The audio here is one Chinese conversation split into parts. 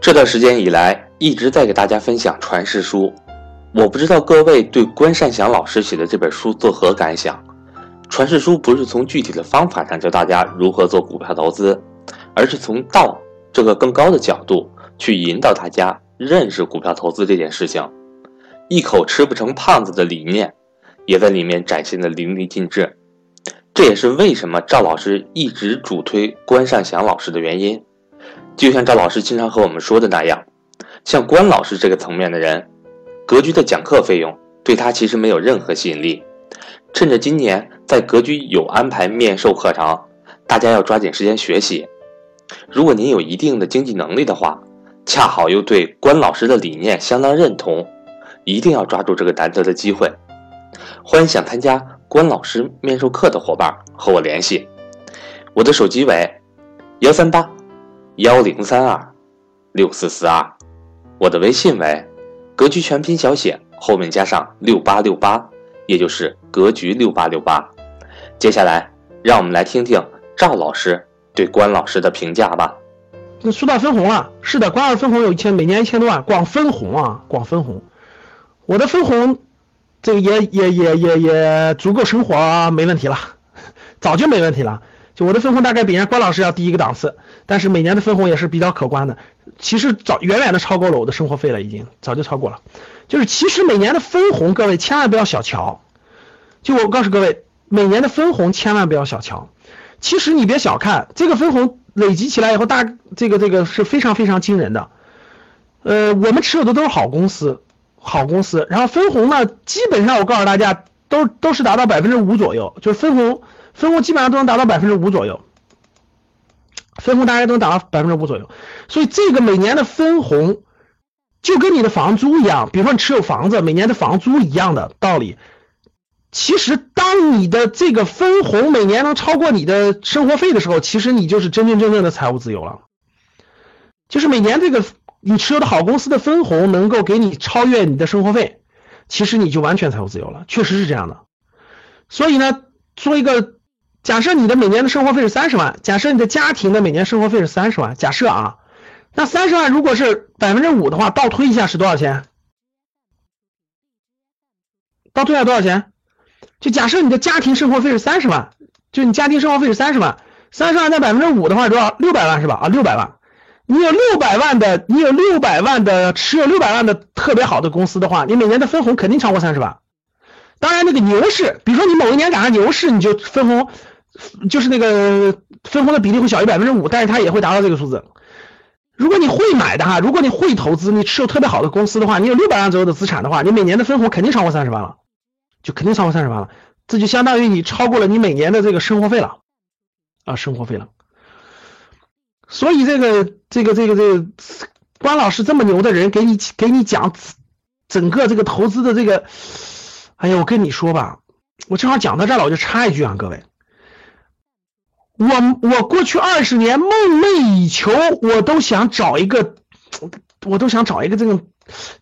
这段时间以来，一直在给大家分享传世书。我不知道各位对关善祥老师写的这本书作何感想？传世书不是从具体的方法上教大家如何做股票投资，而是从道这个更高的角度去引导大家认识股票投资这件事情。一口吃不成胖子的理念，也在里面展现的淋漓尽致。这也是为什么赵老师一直主推关善祥老师的原因。就像赵老师经常和我们说的那样，像关老师这个层面的人。格局的讲课费用对他其实没有任何吸引力。趁着今年在格局有安排面授课程，大家要抓紧时间学习。如果您有一定的经济能力的话，恰好又对关老师的理念相当认同，一定要抓住这个难得的机会。欢迎想参加关老师面授课的伙伴和我联系，我的手机为幺三八幺零三二六四四二，我的微信为。格局全拼小写，后面加上六八六八，也就是格局六八六八。接下来，让我们来听听赵老师对关老师的评价吧。那说到分红了，是的，关二分红有一千，每年一千多万，光分红啊，光分红。我的分红，这个也也也也也足够生活，没问题了，早就没问题了。我的分红大概比人家关老师要低一个档次，但是每年的分红也是比较可观的。其实早远远的超过了我的生活费了，已经早就超过了。就是其实每年的分红，各位千万不要小瞧。就我告诉各位，每年的分红千万不要小瞧。其实你别小看这个分红累积起来以后，大这个这个是非常非常惊人的。呃，我们持有的都是好公司，好公司。然后分红呢，基本上我告诉大家，都都是达到百分之五左右，就是分红。分红基本上都能达到百分之五左右，分红大概都能达到百分之五左右，所以这个每年的分红就跟你的房租一样，比如说你持有房子，每年的房租一样的道理。其实当你的这个分红每年能超过你的生活费的时候，其实你就是真真正正的财务自由了。就是每年这个你持有的好公司的分红能够给你超越你的生活费，其实你就完全财务自由了，确实是这样的。所以呢，做一个。假设你的每年的生活费是三十万，假设你的家庭的每年生活费是三十万，假设啊，那三十万如果是百分之五的话，倒推一下是多少钱？倒推下多少钱？就假设你的家庭生活费是三十万，就你家庭生活费是三十万，三十万在百分之五的话多少？六百万是吧？啊，六百万，你有六百万的，你有六百万的持有六百万的特别好的公司的话，你每年的分红肯定超过三十万。当然，那个牛市，比如说你某一年赶上牛市，你就分红。就是那个分红的比例会小于百分之五，但是它也会达到这个数字。如果你会买的哈，如果你会投资，你持有特别好的公司的话，你有六百万左右的资产的话，你每年的分红肯定超过三十万了，就肯定超过三十万了。这就相当于你超过了你每年的这个生活费了啊，生活费了。所以这个这个这个这个关老师这么牛的人给你给你讲整个这个投资的这个，哎呀，我跟你说吧，我正好讲到这儿了，我就插一句啊，各位。我我过去二十年梦寐以求，我都想找一个，我都想找一个这种，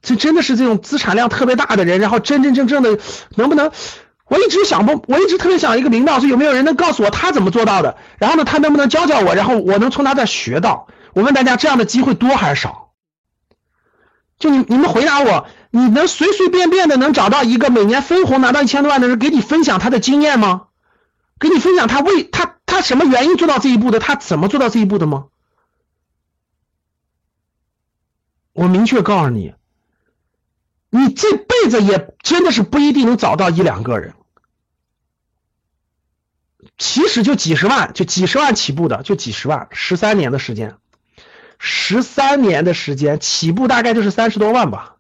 这真的是这种资产量特别大的人，然后真真正正的能不能？我一直想不，我一直特别想一个领导，说有没有人能告诉我他怎么做到的？然后呢，他能不能教教我？然后我能从他这学到？我问大家，这样的机会多还是少？就你你们回答我，你能随随便便的能找到一个每年分红拿到一千多万的人给你分享他的经验吗？给你分享他为他。他什么原因做到这一步的？他怎么做到这一步的吗？我明确告诉你，你这辈子也真的是不一定能找到一两个人。其实就几十万，就几十万起步的，就几十万，十三年的时间，十三年的时间起步大概就是三十多万吧。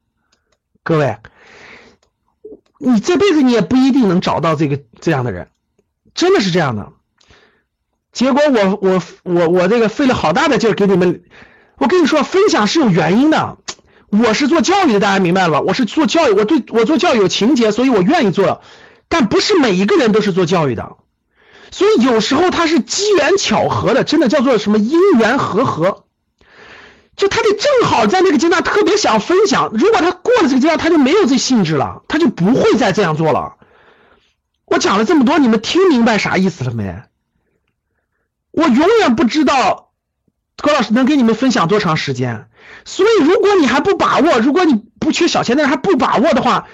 各位，你这辈子你也不一定能找到这个这样的人，真的是这样的。结果我我我我这个费了好大的劲给你们，我跟你说分享是有原因的，我是做教育的，大家明白了吧？我是做教育，我对我做教育有情节，所以我愿意做，但不是每一个人都是做教育的，所以有时候它是机缘巧合的，真的叫做什么因缘和合，就他得正好在那个阶段特别想分享，如果他过了这个阶段，他就没有这性质了，他就不会再这样做了。我讲了这么多，你们听明白啥意思了没？我永远不知道高老师能给你们分享多长时间？所以如果你还不把握，如果你不缺小钱，但是还不把握的话，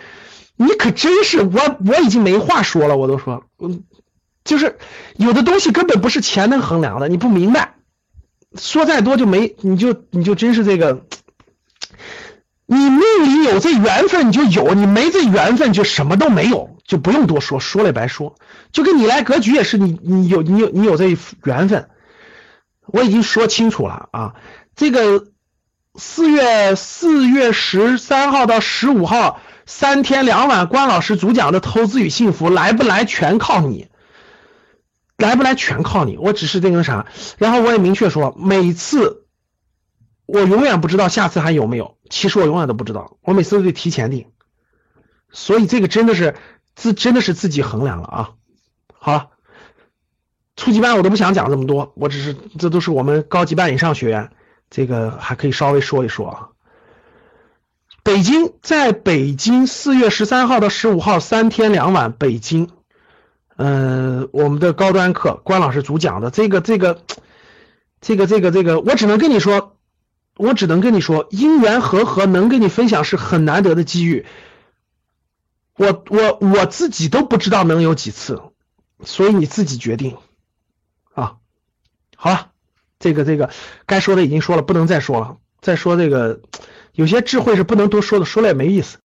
你可真是我我已经没话说了，我都说，嗯，就是有的东西根本不是钱能衡量的，你不明白，说再多就没，你就你就真是这个，你命里有这缘分你就有，你没这缘分就什么都没有，就不用多说，说了也白说。就跟你来格局也是，你你有你有你有这缘分，我已经说清楚了啊，这个。四月四月十三号到十五号三天两晚，关老师主讲的投资与幸福来不来全靠你，来不来全靠你。我只是这个啥，然后我也明确说，每次我永远不知道下次还有没有，其实我永远都不知道，我每次都得提前订，所以这个真的是自真的是自己衡量了啊。好了，初级班我都不想讲这么多，我只是这都是我们高级班以上学员。这个还可以稍微说一说啊。北京，在北京四月十三号到十五号三天两晚，北京，嗯，我们的高端课关老师主讲的这个这个这个这个这个，我只能跟你说，我只能跟你说，因缘和合能跟你分享是很难得的机遇。我我我自己都不知道能有几次，所以你自己决定啊。好了。这个这个该说的已经说了，不能再说了。再说这个，有些智慧是不能多说的，说了也没意思。